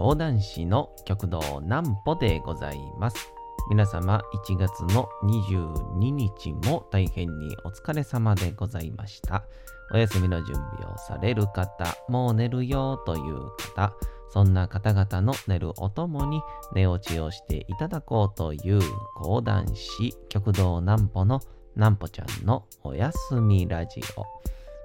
講談師の極道南歩でございます。皆様1月の22日も大変にお疲れ様でございました。お休みの準備をされる方、もう寝るよという方、そんな方々の寝るおともに寝落ちをしていただこうという講談師極道南歩の南歩ちゃんのおやすみラジオ。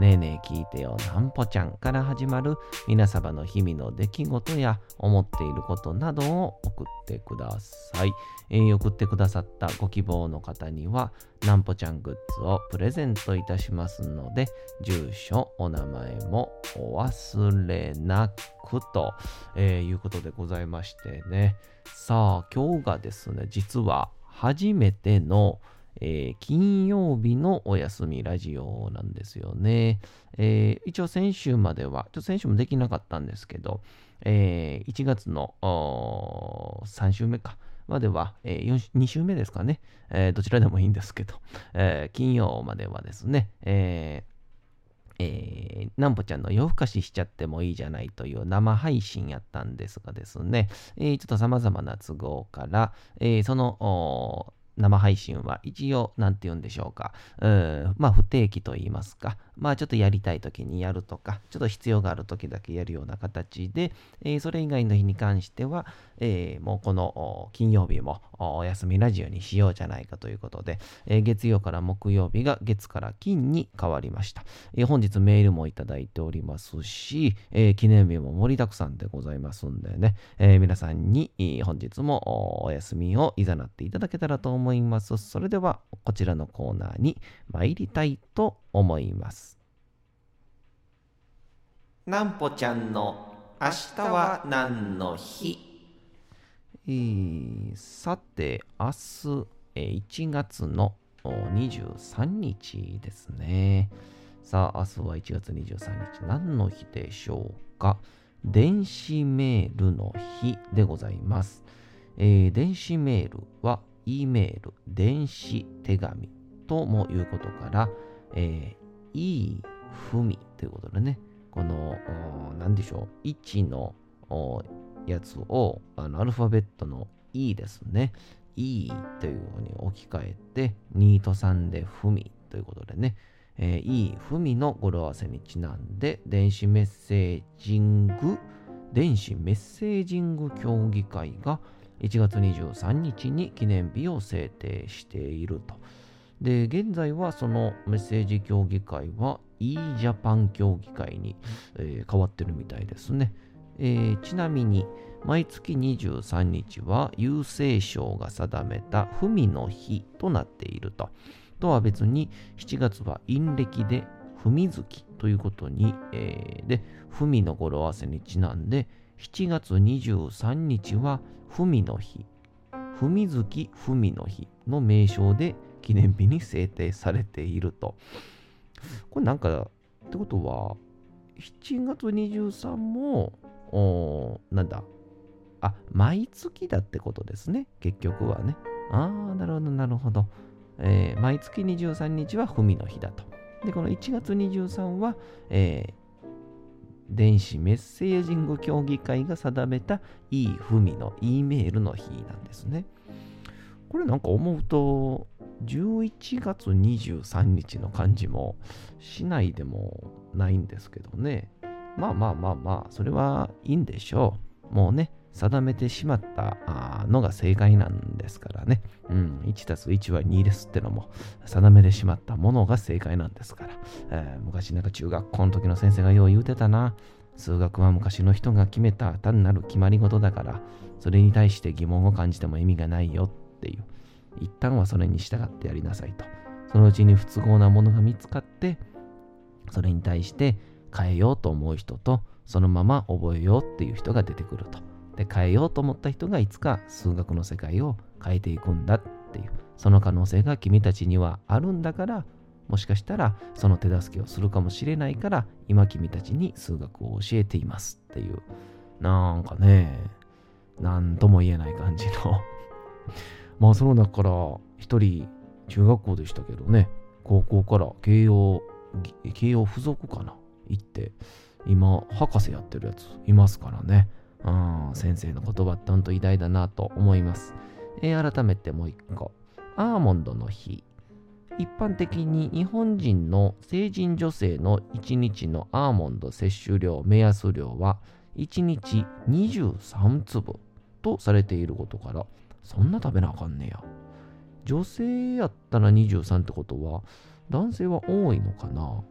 ねえねえ聞いてよなんぽちゃんから始まる皆様の日々の出来事や思っていることなどを送ってください。えー送ってくださったご希望の方にはなんぽちゃんグッズをプレゼントいたしますので住所、お名前もお忘れなくと、えーいうことでございましてね。さあ今日がですね実は初めてのえー金曜日のお休みラジオなんですよね。えー一応先週までは、ちょっと先週もできなかったんですけど、えー1月の3週目か。までは、えー、2週目ですかね、えーどちらでもいいんですけど、えー金曜まではですね、えーえー、なんぽちゃんの夜更かししちゃってもいいじゃないという生配信やったんですがですね、えーちょっと様々な都合から、えーその生配信は一応、何て言うんでしょうか、うんまあ不定期と言いますか、まあちょっとやりたい時にやるとか、ちょっと必要がある時だけやるような形で、えーそれ以外の日に関しては、えーもうこの金曜日もお休みラジオにしようじゃないかということで、えー月曜から木曜日が月から金に変わりました。え本日メールもいただいておりますし、え記念日も盛りだくさんでございますんでね、え皆さんに本日もお休みをいざなっていただけたらと思います。それではこちらのコーナーに参りたいと思います思います。なんぽちゃんの明日は何の日？えーさて、明日、えー1月のお23日ですね。さあ、明日は1月23日、何の日でしょうか？電子メールの日でございます。えー電子メールは、E メール、電子手紙ともいうことから、えー、いいふみということでね、この、何でしょう、1のやつをあのアルファベットの E ですね。E というふうに置き換えて、ニートさんでふみということでね、えー、いいふみの語呂合わせにちなんで、電子メッセージング、電子メッセージング協議会が1月23日に記念日を制定していると。で、現在はそのメッセージ協議会は e-Japan 協議会に、えー変わってるみたいですね。えーちなみに、毎月23日は郵政省が定めた文の日となっていると。とは別に7月は陰暦で文月ということに、えーで、文の語呂合わせにちなんで、7月23日は文の日、文月文の日の名称で記念日に制定されていると。これなんか、ってことは、7月23も、おなんだ、あ、毎月だってことですね、結局はね。ああ、なるほど、なるほど。えー毎月23日は文の日だと。で、この1月23は、えー電子メッセージング協議会が定めた e 文の E メールの日なんですね。これなんか思うと、11月23日の感じもしないでもないんですけどね。まあまあまあまあ、それはいいんでしょう。もうね、定めてしまったのが正解なんですからね。うん、1たす1は2ですってのも、定めてしまったものが正解なんですから。えー昔なんか中学校の時の先生がよう言うてたな。数学は昔の人が決めた単なる決まり事だから、それに対して疑問を感じても意味がないよっていう。一旦はそれに従ってやりなさいと。そのうちに不都合なものが見つかって、それに対して変えようと思う人と、そのまま覚えようっていう人が出てくると。で変えようと思った人がいつか数学の世界を変えていくんだっていうその可能性が君たちにはあるんだからもしかしたらその手助けをするかもしれないから今君たちに数学を教えていますっていうなんかねなんとも言えない感じのまあその中から一人中学校でしたけどね。高校から慶応慶応付属かな？行って今博士やってるやついますからね。うん先生の言葉ってほんと偉大だなと思います、えー、改めてもう一個。アーモンドの日。一般的に日本人の成人女性の1日のアーモンド摂取量目安量は1日23粒とされていることからそんな食べなあかんねや女性やったら23ってことは男性は多いのかな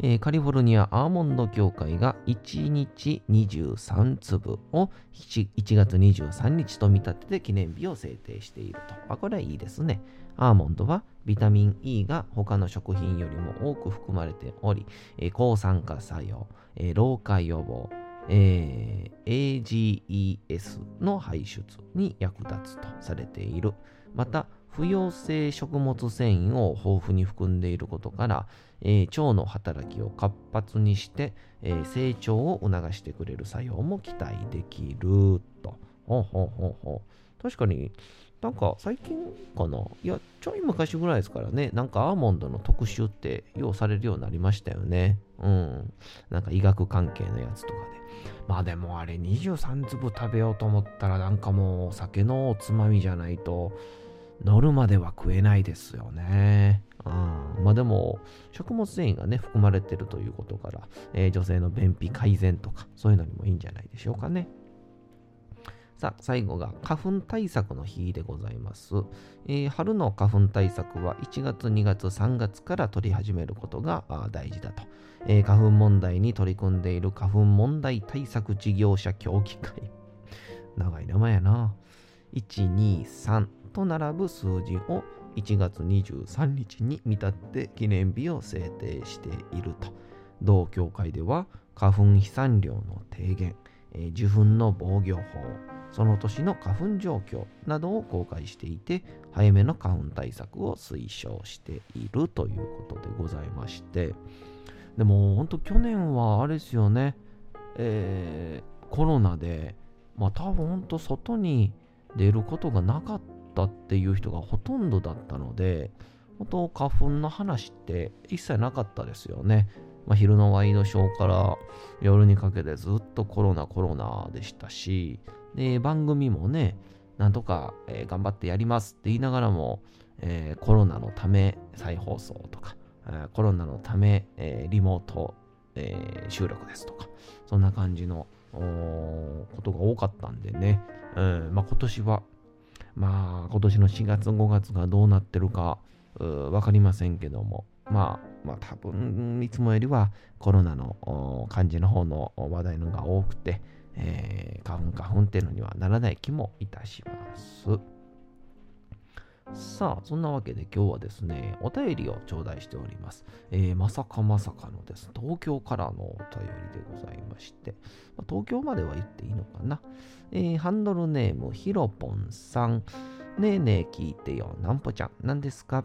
えー、カリフォルニアアーモンド協会が1日23粒を 1, 1月23日と見立てて記念日を制定していると。あ、これはいいですね。アーモンドはビタミン E が他の食品よりも多く含まれており、えー、抗酸化作用、えー、老化予防、えー、AGES の排出に役立つとされている。また、不溶性食物繊維を豊富に含んでいることから、えー、腸の働きを活発にして、えー、成長を促してくれる作用も期待できると。ほうほうほうほう。確かになんか最近かな？いや、ちょい昔ぐらいですからね、なんかアーモンドの特集ってようされるようになりましたよね。うん。なんか医学関係のやつとかで。まあでもあれ23粒食べようと思ったらなんかもう酒のおつまみじゃないと乗るまでは食えないですよね。うん、まあでも食物繊維がね含まれてるということから、えー、女性の便秘改善とかそういうのにもいいんじゃないでしょうかね。さあ、最後が花粉対策の日でございます、えー、春の花粉対策は1月、2月、3月から取り始めることが大事だと、えー、花粉問題に取り組んでいる花粉問題対策事業者協議会。長い名前やな。1、2、3と並ぶ数字を1月23日に見立って記念日を制定していると。同協会では花粉飛散量の低減、えー、受粉の防御法、その年の花粉状況などを公開していて、早めの花粉対策を推奨しているということでございまして、でも本当去年はあれですよね、えー、コロナで、まあ多分本当外に出ることがなかったっていう人がほとんどだったので、本当花粉の話って一切なかったですよね。まあ、昼のワイドショーから夜にかけてずっとコロナコロナでしたし、で、番組もね、なんとか、えー、頑張ってやりますって言いながらも、えー、コロナのため再放送とか、えー、コロナのため、えリモート、え収録ですとか、そんな感じのことが多かったんでね、うんまあ、今年は、まあ、今年の4月、5月がどうなってるか、わかりませんけども、まあ、まあ、多分、いつもよりはコロナの感じの方の話題のが多くて、えー、花粉花粉っていうのにはならない気もいたします。さあ、そんなわけで今日はですね、お便りを頂戴しております。えー、まさかまさかのです、東京からのお便りでございまして、まあ、東京までは言っていいのかな。えー、ハンドルネーム、ひろぽんさん。ねえねえ聞いてよ、なんぽちゃん、何ですか？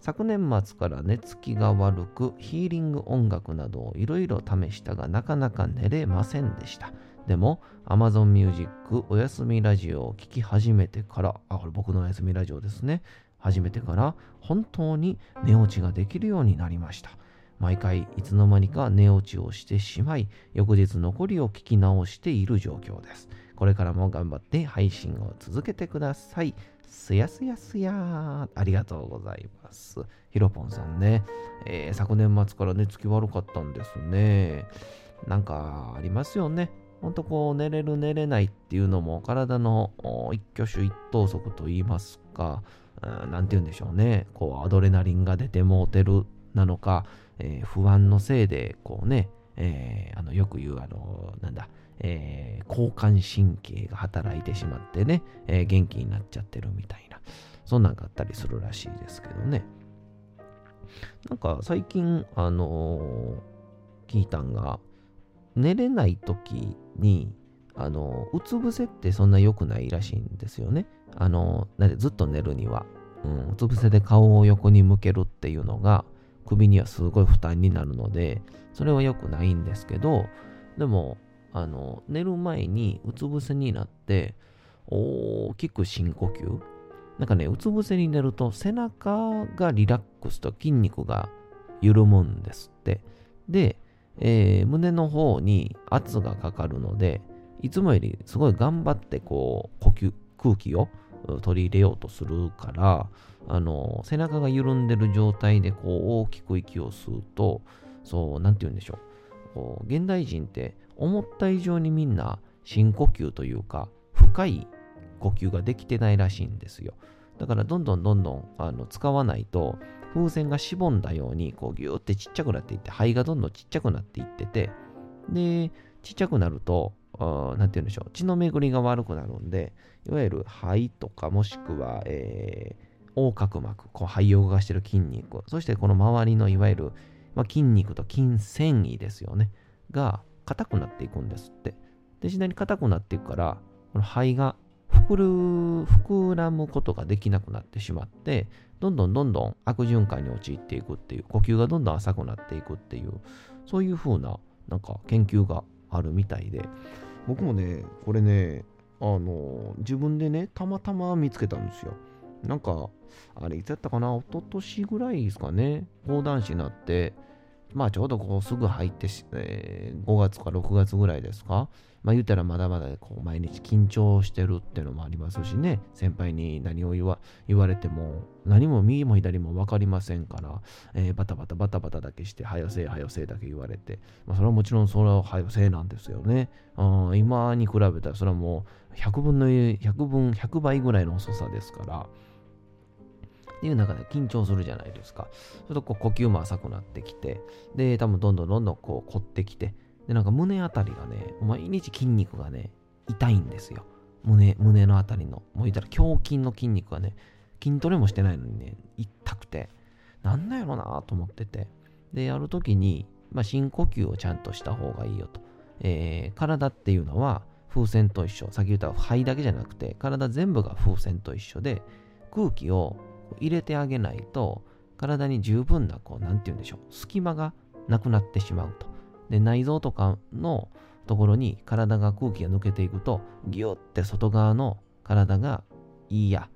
昨年末から寝つきが悪く、ヒーリング音楽などをいろいろ試したがなかなか寝れませんでした。でも、Amazon Music おやすみラジオを聴き始めてから、あ、これ僕のおやすみラジオですね。始めてから、本当に寝落ちができるようになりました。毎回いつの間にか寝落ちをしてしまい、翌日残りを聞き直している状況です。これからも頑張って配信を続けてください。すやすやすやありがとうございます。ひろぽんさんね、えー、昨年末から寝つき悪かったんですね。なんかありますよね。ほんとこう寝れる寝れないっていうのも体の一挙手一投足と言いますか、何て言うんでしょうね。こうアドレナリンが出てもうてるなのか、えー、不安のせいでこうね、えー、あのよく言うあのなんだ、えー、交感神経が働いてしまってね、え元気になっちゃってるみたいな、そんなんがあったりするらしいですけどね。なんか最近、あの聞いたんが、寝れない時に、あの、うつ伏せってそんな良くないらしいんですよね。あの、ずっと寝るには、うん、うつ伏せで顔を横に向けるっていうのが、首にはすごい負担になるので、それは良くないんですけど、でも、あの、寝る前にうつ伏せになって、大きく深呼吸。なんかね、うつ伏せに寝ると背中がリラックスと筋肉が緩むんですって。で、えー、胸の方に圧がかかるので、いつもよりすごい頑張ってこう呼吸、空気を取り入れようとするから、あの、背中が緩んでる状態でこう大きく息を吸うと、そう、なんて言うんでしょう。こう現代人って思った以上にみんな深呼吸というか、深い呼吸ができてないらしいんですよ。だからどんどんどんどんあの使わないと、風船がしぼんだように、こうギューってちっちゃくなっていって、肺がどんどんちっちゃくなっていってて、で、ちっちゃくなると、何て言うんでしょう、血の巡りが悪くなるんで、いわゆる肺とかもしくは、えー、横隔膜、こう肺を動かしてる筋肉、そしてこの周りのいわゆる、まあ、筋肉と筋繊維ですよね、が硬くなっていくんですって。で、次第に硬くなっていくから、この肺が膨る、膨らむことができなくなってしまって、どんどんどんどん悪循環に陥っていくっていう、呼吸がどんどん浅くなっていくっていう、そういう風な、なんか研究があるみたいで、僕もね、これね、あの、自分でね、たまたま見つけたんですよ。なんか、あれ、いつやったかな、一昨年ぐらいですかね、講談師になって、まあちょうどこうすぐ入って、えー、5月か6月ぐらいですか？まあ言ったらまだまだこう毎日緊張してるってのもありますしね、先輩に何を言わ言われても何も右も左も分かりませんから、えー、バタバタバタバタだけして、はよせいはよせいだけ言われて、まあそれはもちろんそれははよせいなんですよね。今に比べたらそれはもう100分の100分、100倍ぐらいの遅さですから、っていう中で緊張するじゃないですか。それとこう呼吸も浅くなってきて、で、多分どんどんどんどんこう凝ってきて、で、なんか胸あたりがね、毎日筋肉がね、痛いんですよ。胸、胸のあたりの。もう言ったら胸筋の筋肉がね、筋トレもしてないのにね、痛くて、なんだろなと思ってて。で、やるときに、まあ、深呼吸をちゃんとした方がいいよと。えー、体っていうのは風船と一緒。さっき言った肺だけじゃなくて、体全部が風船と一緒で、空気を入れてあげないと、体に十分な、こう、なんて言うんでしょう、隙間がなくなってしまうと。で、内臓とかのところに体が空気が抜けていくと、ギュッて外側の体がいいや、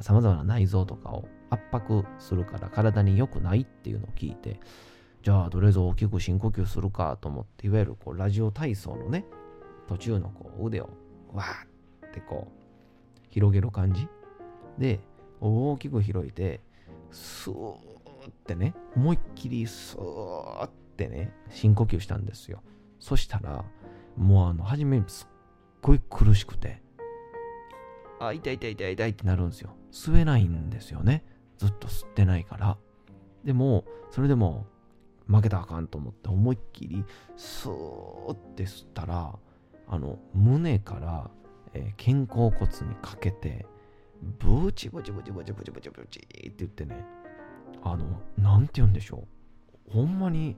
さまざまな内臓とかを圧迫するから体に良くないっていうのを聞いて、じゃあ、とりあえず大きく深呼吸するかと思って、いわゆるこうラジオ体操のね、途中のこう腕をわーってこう広げる感じで、大きく開いて、スーってね、思いっきりスーってね、深呼吸したんですよ。そしたら、もうあの、初めすっごい苦しくて、あ、痛い痛い痛い痛いってなるんですよ。吸えないんですよね。ずっと吸ってないから。でも、それでも負けたらあかんと思って思いっきりスーって吸ったら、あの、胸から、えー、肩甲骨にかけて、ブチブチブチブチブチブチブチって言ってね、あの、なんて言うんでしょう。ほんまに、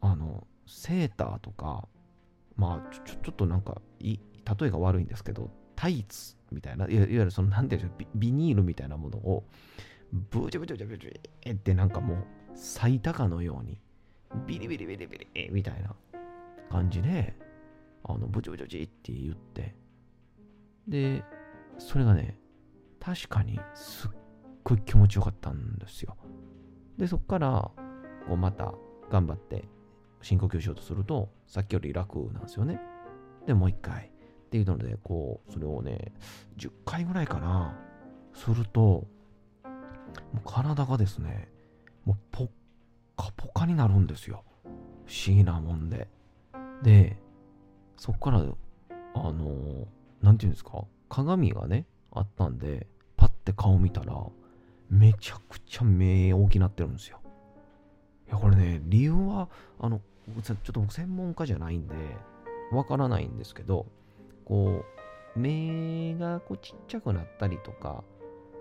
あの、セーターとか、まあ、ちょ、ちょっとなんかい、例えが悪いんですけど、タイツみたいな、いわゆるその、なんていうんでしょう、ビニールみたいなものを、ブチブチブチブチってなんかもう、咲いたかのように、ビリビリビリビリみたいな感じで、あの、ブチブチブチって言って、で、それがね、確かにすっごい気持ちよかったんですよ。で、そっから、こうまた頑張って深呼吸しようとすると、さっきより楽なんですよね。で、もう一回。っていうので、こう、それをね、10回ぐらいかな、すると、もう体がですね、もうポッカポカになるんですよ。不思議なもんで。で、そっから、あの、なんていうんですか、鏡がね、あったんで、パッて顔見たら、めちゃくちゃ目大きなってるんですよ。いや、これね、理由は、あの、ちょっと僕専門家じゃないんで、わからないんですけど、こう、目がこうちっちゃくなったりとか、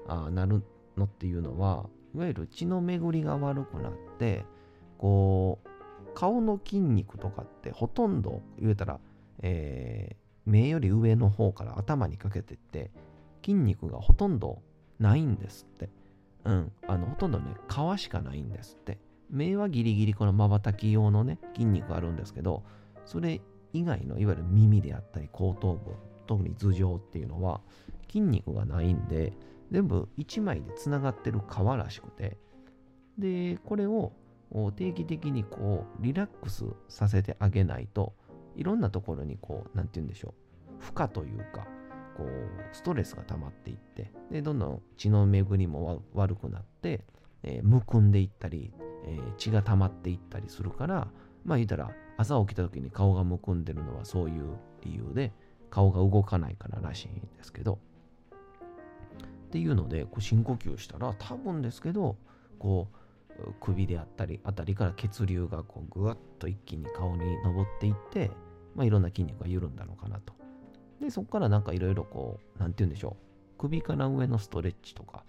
あなるのっていうのは、いわゆる血の巡りが悪くなって、こう、顔の筋肉とかってほとんど言えたら、えー、目より上の方から頭にかけてって筋肉がほとんどないんですって。うん。あの、ほとんどね、皮しかないんですって。目はギリギリこの瞬き用のね、筋肉あるんですけど、それ以外のいわゆる耳であったり後頭部、特に頭上っていうのは筋肉がないんで、全部1枚でつながってる皮らしくて、で、これを定期的にこうリラックスさせてあげないといろんなところにこう何て言うんでしょう負荷というかこうストレスが溜まっていってでどんどん血の巡りも悪くなって、えー、むくんでいったり、えー、血が溜まっていったりするからまあ言ったら朝起きた時に顔がむくんでるのはそういう理由で顔が動かないかららしいんですけどっていうのでこう深呼吸したら多分ですけどこう首であったりあたりから血流がこうぐわっと一気に顔に上っていって、まあ、いろんな筋肉が緩んだのかなと。で、そこからなんかいろいろこう、なんて言うんでしょう。首から上のストレッチとか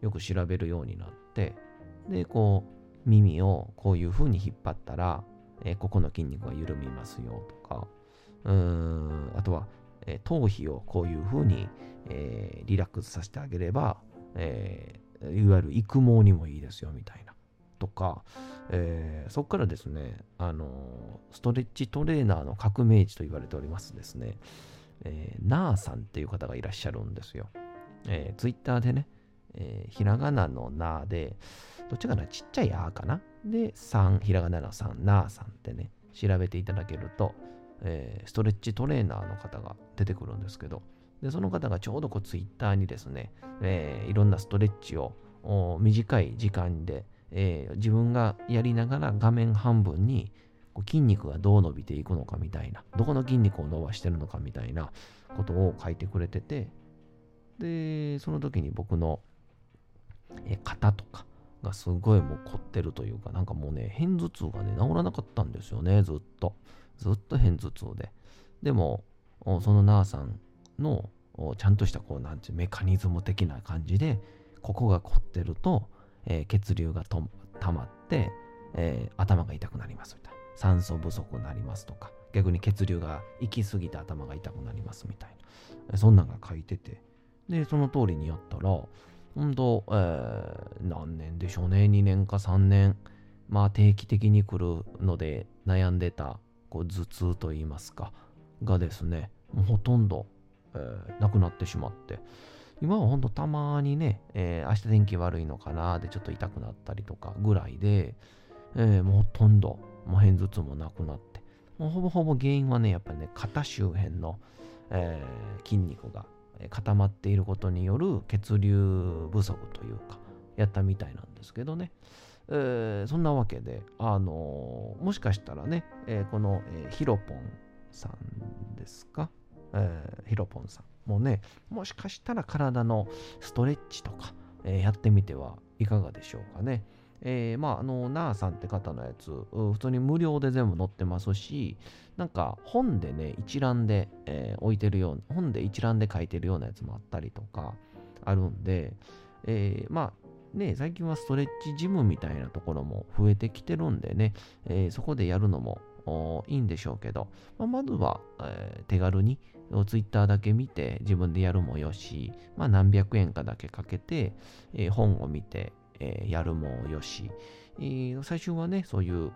よく調べるようになって、で、こう、耳をこういう風に引っ張ったら、えー、ここの筋肉が緩みますよとか、うーん、あとは、えー、頭皮をこういう風に、えー、リラックスさせてあげれば、えー、いわゆる育毛にもいいですよみたいな。とか、えー、そこからですね、あのストレッチトレーナーの革命児と言われておりますですね、えー、ナーさんっていう方がいらっしゃるんですよ。えー、ツイッターでね、えー、ひらがなのナーで、どっちかな、ちっちゃいあーかな。で、3、ひらがなの3、ナーさんってね、調べていただけると、えー、ストレッチトレーナーの方が出てくるんですけど、で、その方がちょうどこうツイッターにですね、えー、いろんなストレッチを短い時間で、えー、自分がやりながら画面半分にこう筋肉がどう伸びていくのかみたいな、どこの筋肉を伸ばしてるのかみたいなことを書いてくれてて、で、その時に僕の、え、肩とかがすごいもう凝ってるというか、なんかもうね、片頭痛がね、治らなかったんですよね、ずっと。ずっと片頭痛で。でも、そのナーさんのちゃんとしたこう、なんていうメカニズム的な感じで、ここが凝ってると、えー、血流がと溜まって、えー、頭が痛くなりますみたいな。酸素不足になりますとか、逆に血流が行き過ぎて頭が痛くなりますみたいな。そんなんが書いてて。で、その通りにやったら、本当、えー、何年でしょうね、2年か3年、まあ定期的に来るので悩んでたこう頭痛といいますか、がですね、ほとんど、えー、なくなってしまって、今はほんとたまにね、えー、明日天気悪いのかなでちょっと痛くなったりとかぐらいで、えー、もうほとんど、もう片頭痛もなくなって、もうほぼほぼ原因はね、やっぱりね、肩周辺の、えー、筋肉が固まっていることによる血流不足というか、やったみたいなんですけどね。えー、そんなわけで、あのー、もしかしたらね、えー、この、えー、ヒロポンさんですか、えー、ヒロポンさんもね、もしかしたら体のストレッチとか、え、やってみてはいかがでしょうかね。えー、まあ、あの、ナーさんって方のやつ、普通に無料で全部載ってますし、なんか本でね、一覧で、えー、置いてるような、本で一覧で書いてるようなやつもあったりとかあるんで、えー、まあ、ね、最近はストレッチジムみたいなところも増えてきてるんでね、えー、そこでやるのもいいんでしょうけど、まあ、まずは、えー、手軽にツイッターだけ見て自分でやるもよし、まあ、何百円かだけかけて、えー、本を見て、えー、やるもよし、えー、最初はね、そういう、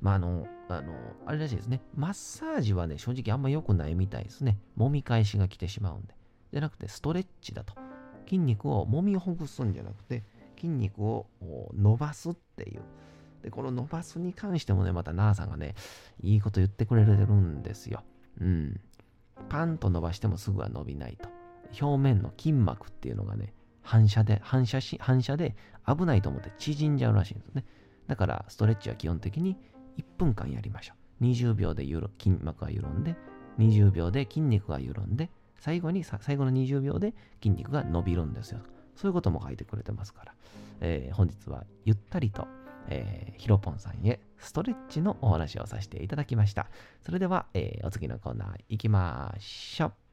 まあ、あの、あの、あれらしいですね。マッサージはね、正直あんま良くないみたいですね。揉み返しが来てしまうんで。じゃなくて、ストレッチだと。筋肉を揉みほぐすんじゃなくて、筋肉を伸ばすっていう。で、この伸ばすに関してもね、またナーさんがね、いいこと言ってくれてるんですよ。うん。パンと伸ばしてもすぐは伸びないと。表面の筋膜っていうのがね、反射で、反射し、反射で危ないと思って縮んじゃうらしいんですね。だから、ストレッチは基本的に1分間やりましょう。20秒で筋膜が緩んで、20秒で筋肉が緩んで、最後に、最後の20秒で筋肉が伸びるんですよ。そういうことも書いてくれてますから、えー、本日はゆったりとえー、ヒロポンさんへストレッチのお話をさせていただきました。それでは、えー、お次のコーナー行きましょう。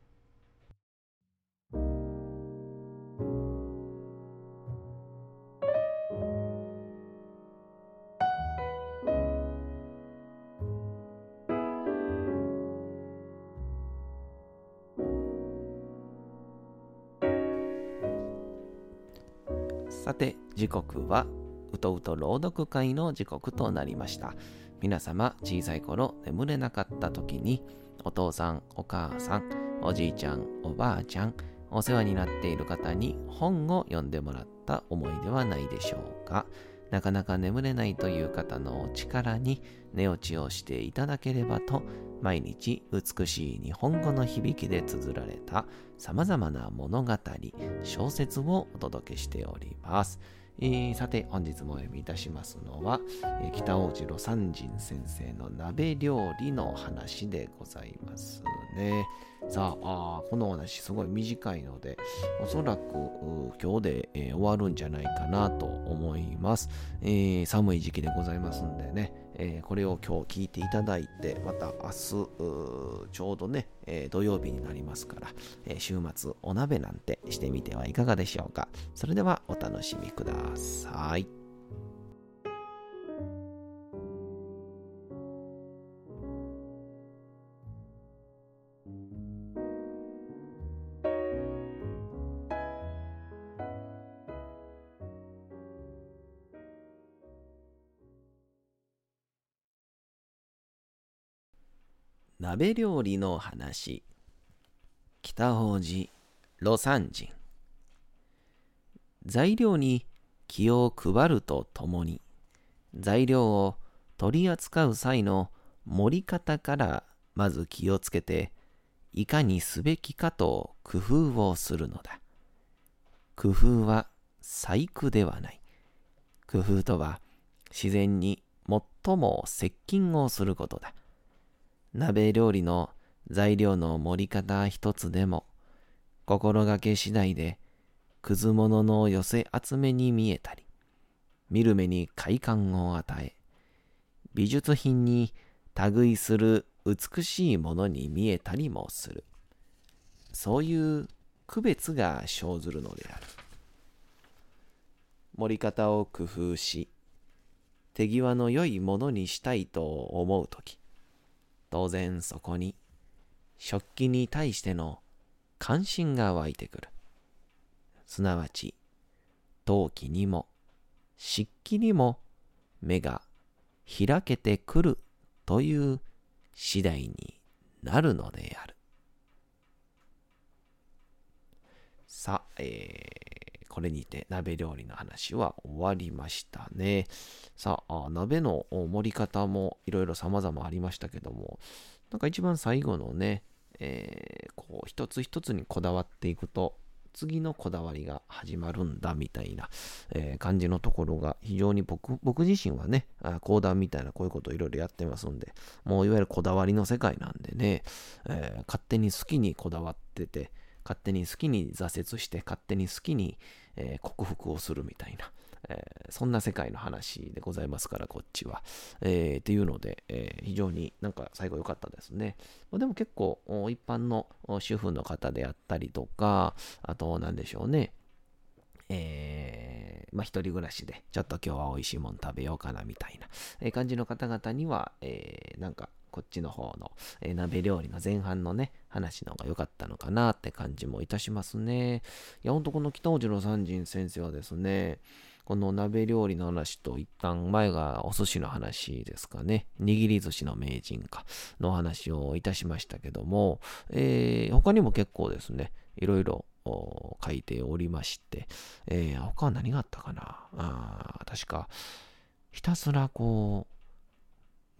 さて、時刻は、うとうと朗読会の時刻となりました。皆様、小さい頃眠れなかった時に、お父さん、お母さん、おじいちゃん、おばあちゃん、お世話になっている方に本を読んでもらった思いではないでしょうか？なかなか眠れないという方のお力に寝落ちをしていただければと毎日美しい日本語の響きで綴られた様々な物語、小説をお届けしております。えー、さて、本日もお読みいたしますのは、えー、北大路魯山人先生の鍋料理の話でございますね。さあこのお話すごい短いので、おそらく今日で、えー、終わるんじゃないかなと思います、えー、寒い時期でございますんでね、えー、これを今日聞いていただいて、また明日、ちょうどね、えー、土曜日になりますから、えー、週末お鍋なんてしてみてはいかがでしょうか。それではお楽しみください。鍋料理の話。北法寺魯山人。材料に気を配るとともに材料を取り扱う際の盛り方からまず気をつけていかにすべきかと工夫をするのだ。工夫は細工ではない。工夫とは自然に最も接近をすることだ。鍋料理の材料の盛り方一つでも、心がけ次第で、くず物の寄せ集めに見えたり、見る目に快感を与え、美術品に類する美しいものに見えたりもする。そういう区別が生ずるのである。盛り方を工夫し、手際の良いものにしたいと思うとき、当然そこに食器に対しての関心が湧いてくる。すなわち、陶器にも漆器にも目が開けてくるという次第になるのである。さあ、えー、これにて鍋料理の話は終わりましたね。さあ、鍋の盛り方もいろいろ様々ありましたけども、なんか一番最後のね、えー、こう一つ一つにこだわっていくと、次のこだわりが始まるんだみたいな、え、感じのところが非常に僕僕自身はね、講談みたいなこういうことをいろいろやってますんで、もういわゆるこだわりの世界なんでね、えー、勝手に好きにこだわってて、勝手に好きに挫折して、勝手に好きに、えー、克服をするみたいな、えー、そんな世界の話でございますから、こっちは。えー、っていうので、えー、非常になんか最後良かったですね。でも結構、一般の主婦の方であったりとか、あと、なんでしょうね。えー、まあ、一人暮らしで、ちょっと今日は美味しいもん食べようかなみたいな、え感じの方々には、えー、なんか、こっちの方の、えー、鍋料理の前半のね、話の方が良かったのかなって感じもいたしますね。いや、ほんとこの北尾次郎三人先生はですね、この鍋料理の話と一旦前がお寿司の話ですかね。握り寿司の名人かの話をいたしましたけども、えー、他にも結構ですね、いろいろ書いておりまして、えー、他は何があったかなあ確か、ひたすらこう、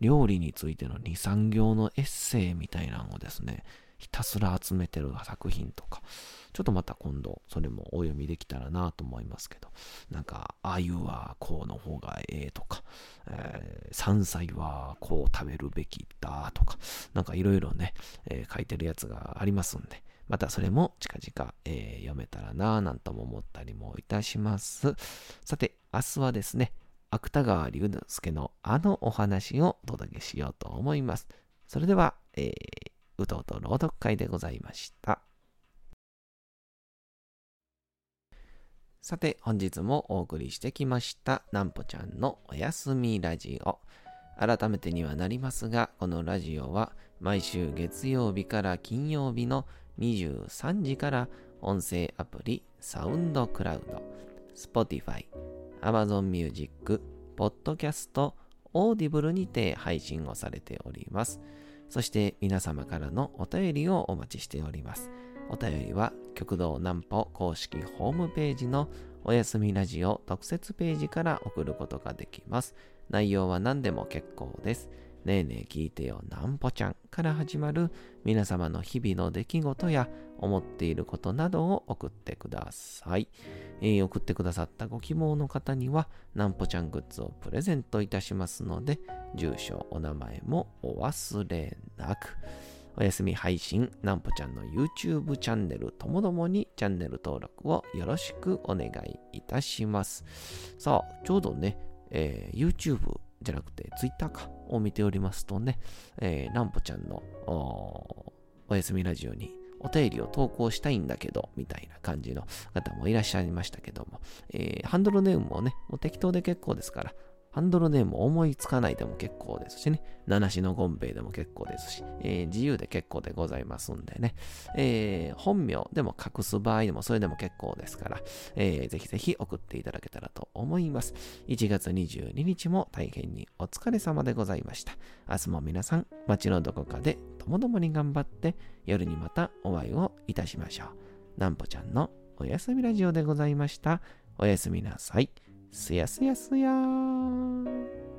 料理についての2、3行のエッセイみたいなのをですね、ひたすら集めてる作品とか、ちょっとまた今度それもお読みできたらなと思いますけど、なんか、あゆはこうの方がええとか、えー、山菜はこう食べるべきだとか、なんかいろいろね、えー、書いてるやつがありますんで、またそれも近々、えー、読めたらなぁなんとも思ったりもいたします。さて、明日はですね、芥川龍之介のあのお話をお届けしようと思います。それでは、えー、うとうと朗読会でございました。さて、本日もお送りしてきました、なんぽちゃんのおやすみラジオ。改めてにはなりますが、このラジオは毎週月曜日から金曜日の23時から音声アプリサウンドクラウド、Spotify、Amazon Music、Podcast、Audible にて配信をされております。そして皆様からのお便りをお待ちしております。お便りは極道南歩公式ホームページのおやすみラジオ特設ページから送ることができます。内容は何でも結構です。ねえねえ聞いてよなんぽちゃんから始まる皆様の日々の出来事や思っていることなどを送ってください。えー、送ってくださったご希望の方にはなんぽちゃんグッズをプレゼントいたしますので、住所、お名前もお忘れなく。おやすみ配信、なんぽちゃんの YouTube チャンネルともどもにチャンネル登録をよろしくお願いいたします。さあ、ちょうどね、えー、YouTube じゃなくてツイッターかを見ておりますとね、えー、なんぽちゃんのおやすみラジオにお便りを投稿したいんだけど、みたいな感じの方もいらっしゃいましたけども、えー、ハンドルネームもね、もう適当で結構ですから、ハンドルネーム思いつかないでも結構ですしね、七種のゴンベイでも結構ですし、えー、自由で結構でございますんでね、えー、本名でも隠す場合でもそれでも結構ですから、えー、ぜひぜひ送っていただけたらと思います。1月22日も大変にお疲れ様でございました。明日も皆さん、街のどこかでともどもに頑張って、夜にまたお会いをいたしましょう。なんぽちゃんのおやすみラジオでございました。おやすみなさい。すやすやすやーん。